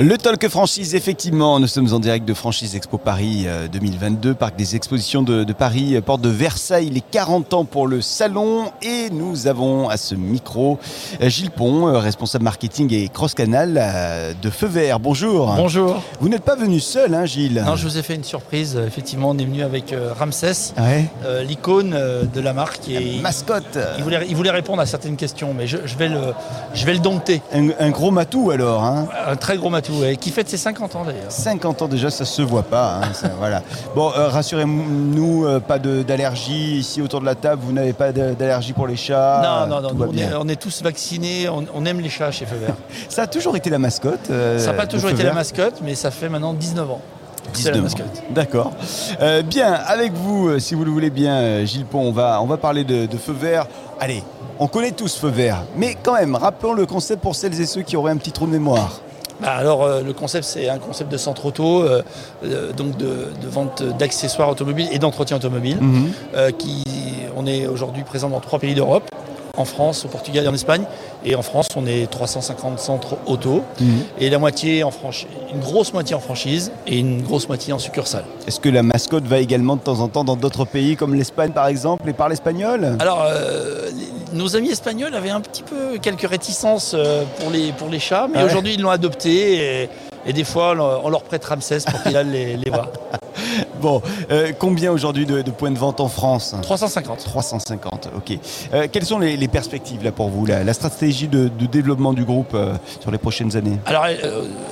Le Talk Franchise, effectivement, nous sommes en direct de Franchise Expo Paris euh, 2022, parc des expositions de, de Paris, euh, porte de Versailles, les 40 ans pour le salon. Et nous avons à ce micro euh, Gilles Pont, euh, responsable marketing et cross-canal euh, de Feu Vert. Bonjour. Bonjour. Vous n'êtes pas venu seul, hein, Gilles Non, je vous ai fait une surprise. Effectivement, on est venu avec euh, Ramsès, Ouais. euh, l'icône euh, de la marque. Et Mascotte. il, voulait, il voulait répondre à certaines questions, mais je, je vais, le, je vais le dompter. Un, un gros matou alors. Hein. Un très gros matou, ouais, qui fête ses 50 ans d'ailleurs. 50 ans déjà, ça se voit pas. hein, ça, voilà. Bon, euh, rassurez-nous, euh, pas d'allergie ici autour de la table. Vous n'avez pas d'allergie pour les chats. non, non, euh, non, on est, on est tous vaccinés, on, on aime les chats chez Feu Vert. Ça a toujours été la mascotte. euh, ça n'a pas toujours été la mascotte, mais ça fait maintenant 19 ans. que C'est la 19 ans. D'accord. Euh, bien, avec vous, euh, si vous le voulez bien, euh, Gilles Pont, on va, on va parler de, de feu vert. Allez, on connaît tous feu vert, mais quand même, rappelons le concept pour celles et ceux qui auraient un petit trou de mémoire. Bah, alors, euh, le concept, c'est un concept de centre auto, euh, euh, donc de, de vente d'accessoires automobiles et d'entretien automobile. Mhm. qui, on est aujourd'hui présent dans trois pays d'Europe, en France, au Portugal et en Espagne. Et en France, on est 350 centres auto Mhm. et la moitié en franchise, une grosse moitié en franchise et une grosse moitié en succursale. Est-ce que la mascotte va également de temps en temps dans d'autres pays comme l'Espagne par exemple et parle espagnol? Alors, nos amis espagnols avaient un petit peu quelques réticences euh, pour les, pour les chats, mais Ah ouais aujourd'hui ils l'ont adopté et, et des fois on leur- on leur prête Ramsès pour qu'il aille les, les voir. Bon, euh, combien aujourd'hui de, de points de vente en France? 350. 350, ok. Euh, quelles sont les, les perspectives là pour vous, la, la stratégie de, de développement du groupe euh, sur les prochaines années? Alors, elle,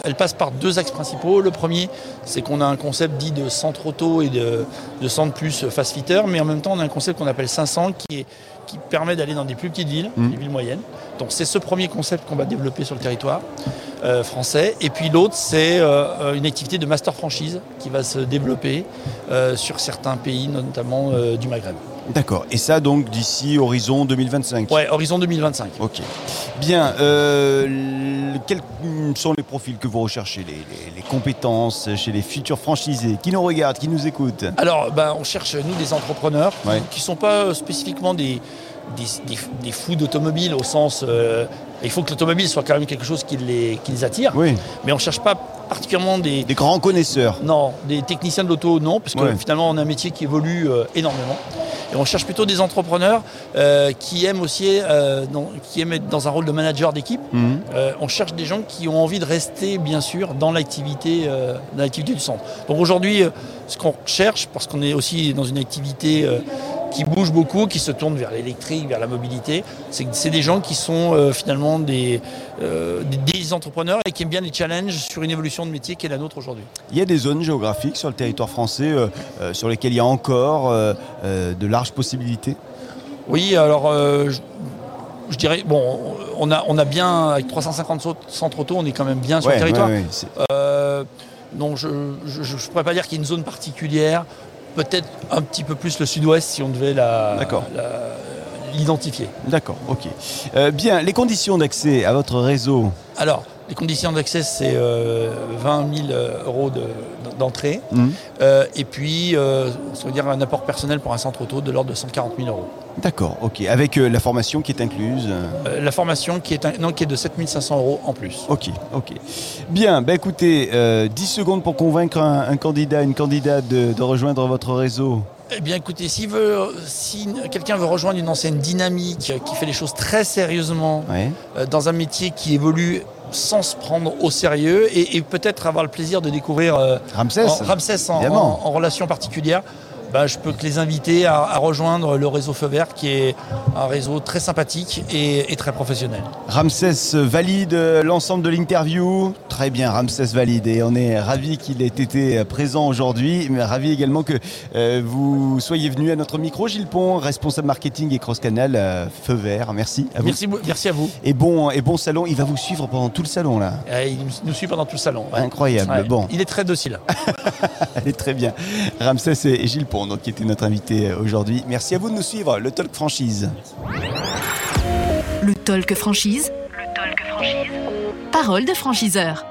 elle passe par deux axes principaux. Le premier, c'est qu'on a un concept dit de centre auto et de, de centre plus fast fitter, mais en même temps, on a un concept qu'on appelle 500 qui, est, qui permet d'aller dans des plus petites villes, Mhm. des villes moyennes. C'est ce premier concept qu'on va développer sur le territoire euh, français. Et puis, l'autre, c'est euh, une activité de master franchise qui va se développer euh, sur certains pays, notamment euh, du Maghreb. D'accord. Et ça donc d'ici horizon 2025 Ouais, horizon 2025. Ok. Bien. euh, quels sont les profils que vous recherchez, les, les- les compétences chez les futurs franchisés qui nous regardent, qui nous écoutent? Alors, ben, on cherche, nous, des entrepreneurs Ouais. qui ne sont pas euh, spécifiquement des, des, des- des fous d'automobile au sens... euh, il faut que l'automobile soit quand même quelque chose qui les, qui les attire. Oui. Mais on ne cherche pas particulièrement des... Des grands connaisseurs. Non, des techniciens de l'auto, non, parce que Ouais. finalement, on a un métier qui évolue euh, énormément. Et on cherche plutôt des entrepreneurs euh, qui aiment aussi euh, dans- qui aiment être dans un rôle de manager d'équipe. Mhm. Euh, on cherche des gens qui ont envie de rester, bien sûr, dans l'activité, dans l'activité du centre. Donc aujourd'hui, ce qu'on cherche, parce qu'on est aussi dans une activité qui bouge beaucoup, qui se tourne vers l'électrique, vers la mobilité, c'est des gens qui sont euh, finalement des, euh, des, des entrepreneurs et qui aiment bien les challenges sur une évolution de métier qui est la nôtre aujourd'hui. Il y a des zones géographiques sur le territoire français euh, sur lesquelles il y a encore de larges possibilités? Oui, alors je, je dirais, bon, on a, on a bien, avec 350 sau- centres auto, on est quand même bien sur Ouais, le territoire. ouais, non, je ne pourrais pas dire qu'il y a une zone particulière. Peut-être un petit peu plus le sud-ouest si on devait la- l'identifier. D'accord, ok. Euh, bien, les conditions d'accès à votre réseau. Alors, les conditions d'accès, c'est euh, 20 000 euros de- d'entrée. Mhm. Euh, et puis, euh, ça veut dire un apport personnel pour un centre auto de l'ordre de 140 000 euros. D'accord, ok. Avec euh, la formation qui est incluse. euh, Euh, la formation qui est, non, qui est de 7 500 euros en plus. Ok, ok. Bien, bah écoutez, euh, 10 secondes pour convaincre un, un candidat, une candidate de, de rejoindre votre réseau. Eh bien, écoutez, si quelqu'un veut rejoindre une enseigne dynamique qui fait les choses très sérieusement, Ouais. euh, dans un métier qui évolue sans se prendre au sérieux et, et peut-être avoir le plaisir de découvrir euh, Ramsès en, Ramsès en, évidemment. en- en relation particulière, bah, je peux que les inviter à, à rejoindre le réseau Feu Vert qui est un réseau très sympathique et, et très professionnel. Ramsès valide l'ensemble de l'interview. Très bien, Ramsès valide. Et on est ravis qu'il ait été présent aujourd'hui. Mais ravis également que euh, vous soyez venu à notre micro. Gilles Pont, responsable marketing et cross-canal euh, Feu Vert. Merci à vous. Merci, à vous. Et bon, et bon salon. Il va vous suivre pendant tout le salon là. Euh, il nous- suit pendant tout le salon. ouais. Incroyable. Ouais. Bon, Il est très docile. très bien. Ramsès et Gilles Pont, donc, qui étaient notre invité euh, aujourd'hui. Merci à vous de nous suivre. Le Talk Franchise. Le talk franchise. Le talk franchise. Parole de franchiseur.